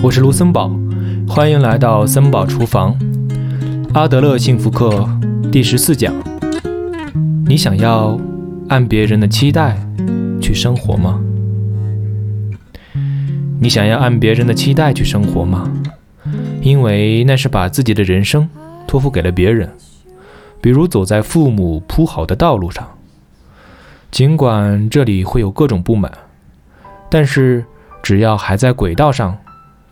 我是卢森堡，欢迎来到森堡厨房。阿德勒幸福课第十四讲：你想要按别人的期待去生活吗？你想要按别人的期待去生活吗？因为那是把自己的人生托付给了别人，比如走在父母铺好的道路上。尽管这里会有各种不满，但是只要还在轨道上，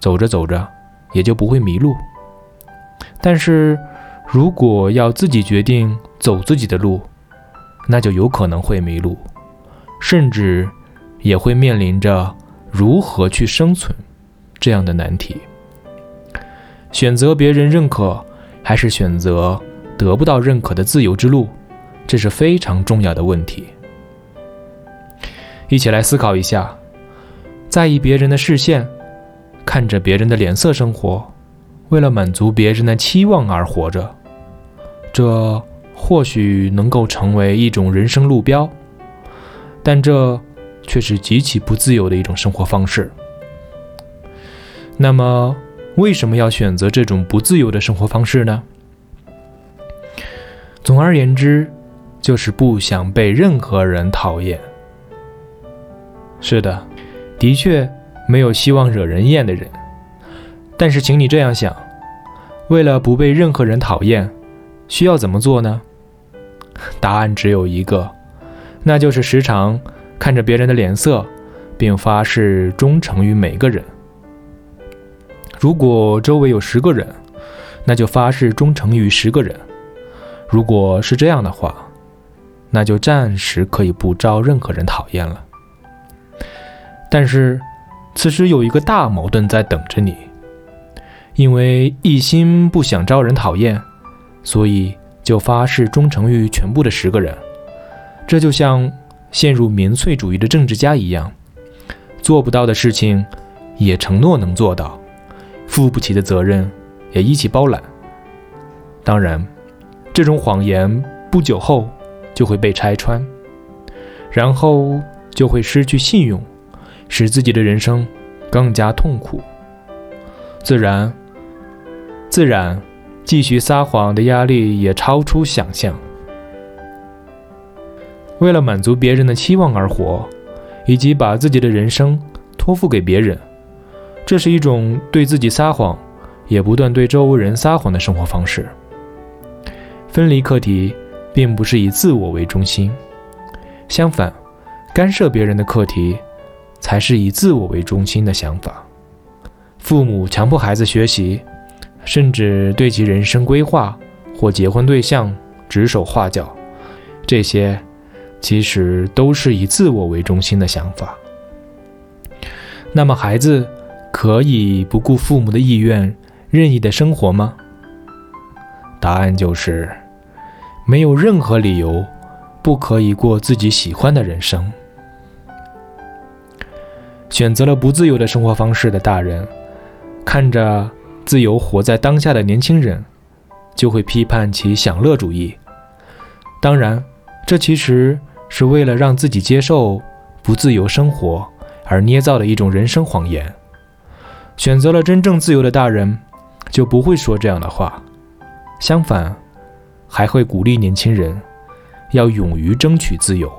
走着走着也就不会迷路。但是如果要自己决定走自己的路，那就有可能会迷路，甚至也会面临着如何去生存这样的难题。选择别人认可，还是选择得不到认可的自由之路，这是非常重要的问题。一起来思考一下：在意别人的视线，看着别人的脸色生活，为了满足别人的期望而活着，这或许能够成为一种人生路标，但这却是极其不自由的一种生活方式。那么，为什么要选择这种不自由的生活方式呢？总而言之，就是不想被任何人讨厌。是的，的确没有希望惹人厌的人。但是，请你这样想：为了不被任何人讨厌，需要怎么做呢？答案只有一个，那就是时常看着别人的脸色，并发誓忠诚于每个人。如果周围有十个人，那就发誓忠诚于十个人。如果是这样的话，那就暂时可以不招任何人讨厌了。但是，此时有一个大矛盾在等着你，因为一心不想招人讨厌，所以就发誓忠诚于全部的十个人。这就像陷入民粹主义的政治家一样，做不到的事情也承诺能做到，负不起的责任也一起包揽。当然，这种谎言不久后就会被拆穿，然后就会失去信用。使自己的人生更加痛苦，自然，自然，继续撒谎的压力也超出想象。为了满足别人的期望而活，以及把自己的人生托付给别人，这是一种对自己撒谎，也不断对周围人撒谎的生活方式。分离课题并不是以自我为中心，相反，干涉别人的课题。才是以自我为中心的想法。父母强迫孩子学习，甚至对其人生规划或结婚对象指手画脚，这些其实都是以自我为中心的想法。那么，孩子可以不顾父母的意愿任意的生活吗？答案就是，没有任何理由不可以过自己喜欢的人生。选择了不自由的生活方式的大人，看着自由活在当下的年轻人，就会批判其享乐主义。当然，这其实是为了让自己接受不自由生活而捏造的一种人生谎言。选择了真正自由的大人，就不会说这样的话，相反，还会鼓励年轻人要勇于争取自由。